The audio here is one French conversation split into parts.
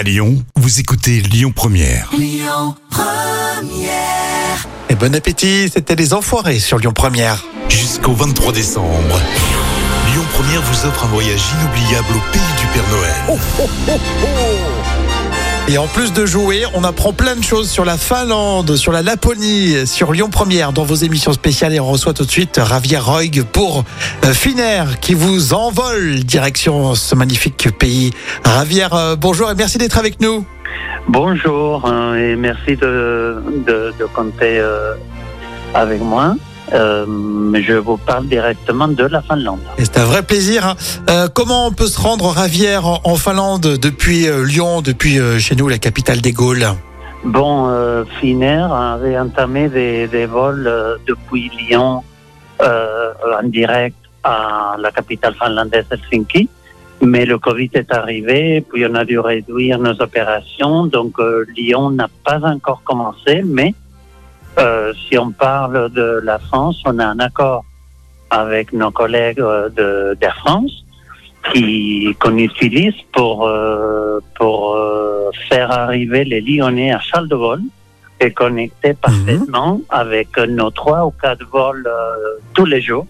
À Lyon, vous écoutez Lyon Première. Et bon appétit, c'était les enfoirés sur Lyon Première. Jusqu'au 23 décembre. Lyon Première vous offre un voyage inoubliable au pays du Père Noël. Et en plus de jouer, on apprend plein de choses sur la Finlande, sur la Laponie, sur Lyon Première dans vos émissions spéciales. Et on reçoit tout de suite Javier Roig pour euh, Finnair qui vous envole direction ce magnifique pays. Javier, euh, bonjour et merci d'être avec nous. Bonjour hein, et merci de compter euh, avec moi. Euh, je vous parle directement de la Finlande. C'est un vrai plaisir. hein. Euh, comment on peut se rendre, en, en Finlande depuis euh, Lyon, depuis euh, chez nous, la capitale des Gaules? Bon, euh, Finnair avait entamé des, des vols depuis Lyon en direct à la capitale finlandaise Helsinki. Mais le Covid est arrivé, puis on a dû réduire nos opérations. Donc Lyon n'a pas encore commencé, mais euh, si on parle de la France, on a un accord avec nos collègues euh, de d'Air France qui qu'on utilise pour euh, pour euh, faire arriver les Lyonnais à Charles de Gaulle et connecter parfaitement avec nos trois ou quatre vols euh, tous les jours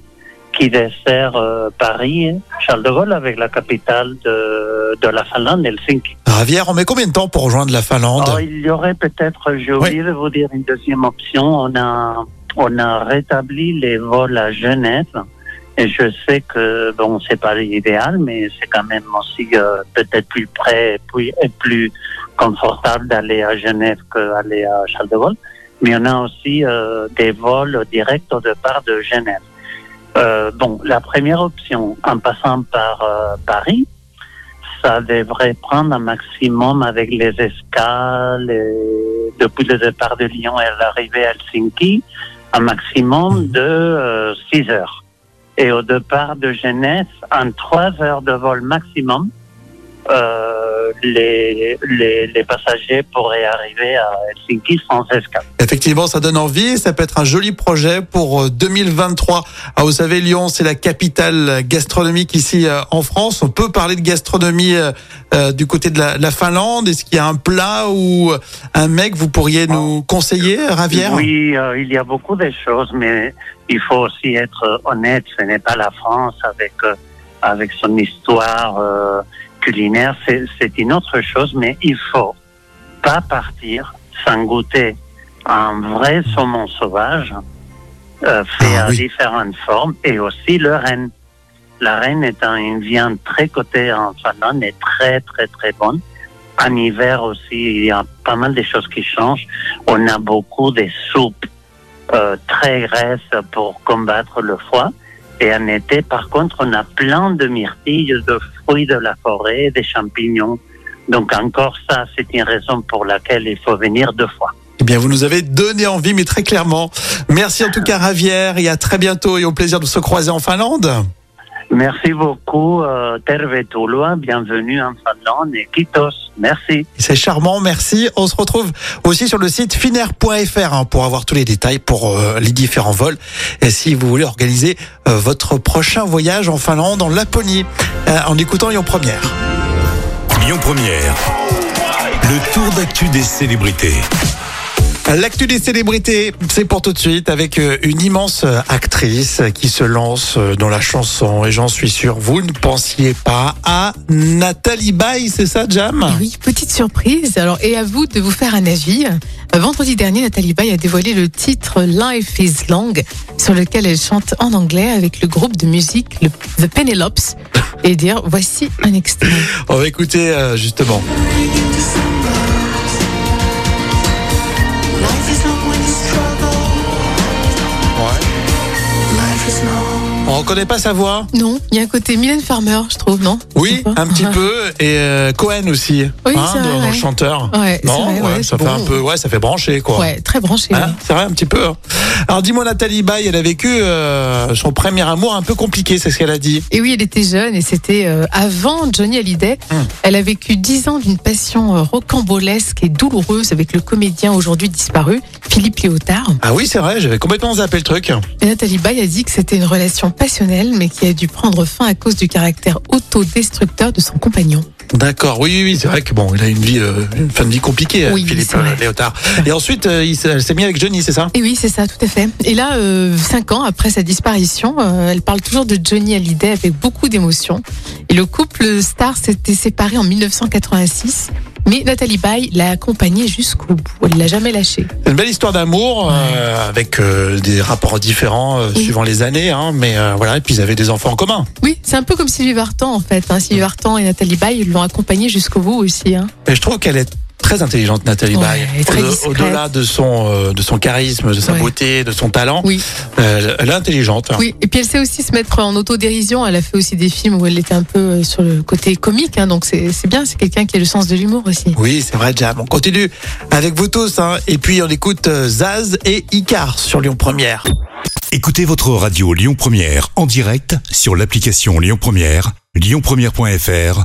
qui dessert euh, Paris, Charles de Gaulle avec la capitale de, de la Finlande, Helsinki. Javier, on met combien de temps pour rejoindre la Finlande? Alors, il y aurait peut-être, j'ai oublié de vous dire une deuxième option. On a, on a rétabli les vols à Genève. Et je sais que, bon, c'est pas l'idéal, mais c'est quand même aussi euh, peut-être plus près et plus, et plus confortable d'aller à Genève qu'aller à Charles de Gaulle. Mais on a aussi euh, des vols directs au départ de Genève. Euh, bon, la première option, en passant par euh, Paris, ça devrait prendre un maximum avec les escales et depuis le départ de Lyon et l'arrivée à Helsinki, un maximum de 6 heures. Et au départ de Genève, en 3 heures de vol maximum, euh, les, les, les passagers pourraient arriver à Helsinki sans escale. Effectivement, ça donne envie. Ça peut être un joli projet pour euh, 2023. Ah, vous savez, Lyon, c'est la capitale gastronomique ici euh, en France. On peut parler de gastronomie euh, euh, du côté de la, la Finlande. Est-ce qu'il y a un plat ou un mec vous pourriez nous conseiller, Ravière Oui, euh, il y a beaucoup de choses, mais il faut aussi être euh, honnête. Ce n'est pas la France avec euh, avec son histoire euh, culinaire. C'est une autre chose, mais il faut pas partir sans goûter un vrai saumon sauvage euh, fait Ah à oui. différentes formes et aussi le renne. La reine est un- une viande très cotée en Finlande et très très très bonne. En hiver aussi, il y a pas mal de choses qui changent. On a beaucoup de soupes euh, très graisses pour combattre le foie. Et en été, par contre, on a plein de myrtilles, de fruits de la forêt, des champignons. Donc encore ça, c'est une raison pour laquelle il faut venir deux fois. Eh bien, vous nous avez donné envie, mais très clairement. Merci en tout cas, Ravière, et à très bientôt et au plaisir de se croiser en Finlande. Merci beaucoup, euh, Tervetuloa, bienvenue en Finlande et Kitos. Merci. C'est charmant, merci. On se retrouve aussi sur le site finnair.fr hein, pour avoir tous les détails pour euh, les différents vols. Et si vous voulez organiser euh, votre prochain voyage en Finlande, en Laponie, euh, en écoutant Lyon Première. Lyon Première. Le tour d'actu des célébrités. L'actu des célébrités, c'est pour tout de suite avec euh, une immense euh, actrice qui se lance euh, dans la chanson. Et j'en suis sûr, vous ne pensiez pas à Nathalie Baye, c'est ça, Jam? Et oui, petite surprise. Alors, et à vous de vous faire un avis. Vendredi dernier, Nathalie Baye a dévoilé le titre Life is Long, sur lequel elle chante en anglais avec le groupe de musique le- The Penelopes. Et dire, voici un extrait. On va écouter euh, justement. On reconnaît pas sa voix Non, il y a un côté Mylène Farmer, je trouve, non Oui, un petit peu. Et euh, Cohen aussi. Oui, hein, vrai, dans le ouais. chanteur. Ouais, non, vrai, ouais, ça fait bon. un peu, ouais, ça fait brancher, quoi. Ouais, très branché. Hein, c'est vrai, un petit peu. hein. Alors dis-moi, Nathalie Baye, elle a vécu euh, son premier amour un peu compliqué, c'est ce qu'elle a dit. Et oui, elle était jeune et c'était euh, avant Johnny Hallyday. Hum. Elle a vécu dix ans d'une passion rocambolesque et douloureuse avec le comédien aujourd'hui disparu, Philippe Léotard. Ah oui, c'est vrai, j'avais complètement zappé le truc. Et Nathalie Baye a dit que c'était une relation passionnel, mais qui a dû prendre fin à cause du caractère autodestructeur de son compagnon. D'accord, oui, oui, oui, c'est vrai que bon, il a une vie, euh, une fin de vie compliquée, euh, Oui, Philippe euh, Léotard. Et ensuite, euh, il s'est elle s'est mis avec Johnny, c'est ça? Et oui, c'est ça, tout à fait. Et là, euh, cinq ans après sa disparition, elle parle toujours de Johnny Hallyday avec beaucoup d'émotion. Et le couple star s'était séparé en 1986. Mais Nathalie Baye l'a accompagné jusqu'au bout. Elle l'a jamais lâché. C'est une belle histoire d'amour euh, avec euh, des rapports différents euh, Oui. suivant les années, hein, mais voilà, et puis ils avaient des enfants en commun. Oui, c'est un peu comme Sylvie Vartan en fait. Hein. Sylvie Vartan et Nathalie Baye l'ont accompagné jusqu'au bout aussi. Hein. Et je trouve qu'elle est très intelligente, Nathalie Ouais, Baye. elle est très Au- discrète. Au-delà de son, euh, de son charisme, de sa Ouais. beauté, de son talent, Oui. euh, elle est intelligente. Oui, et puis elle sait aussi se mettre en autodérision. Elle a fait aussi des films où elle était un peu euh, sur le côté comique, hein, donc c'est c'est bien. C'est quelqu'un qui a le sens de l'humour aussi. Oui, c'est vrai, Jam. On continue avec vous tous, hein, et puis on écoute euh, Zaz et Icar sur Lyon Première. Écoutez votre radio Lyon Première en direct sur l'application Lyon Première, lyonpremière.fr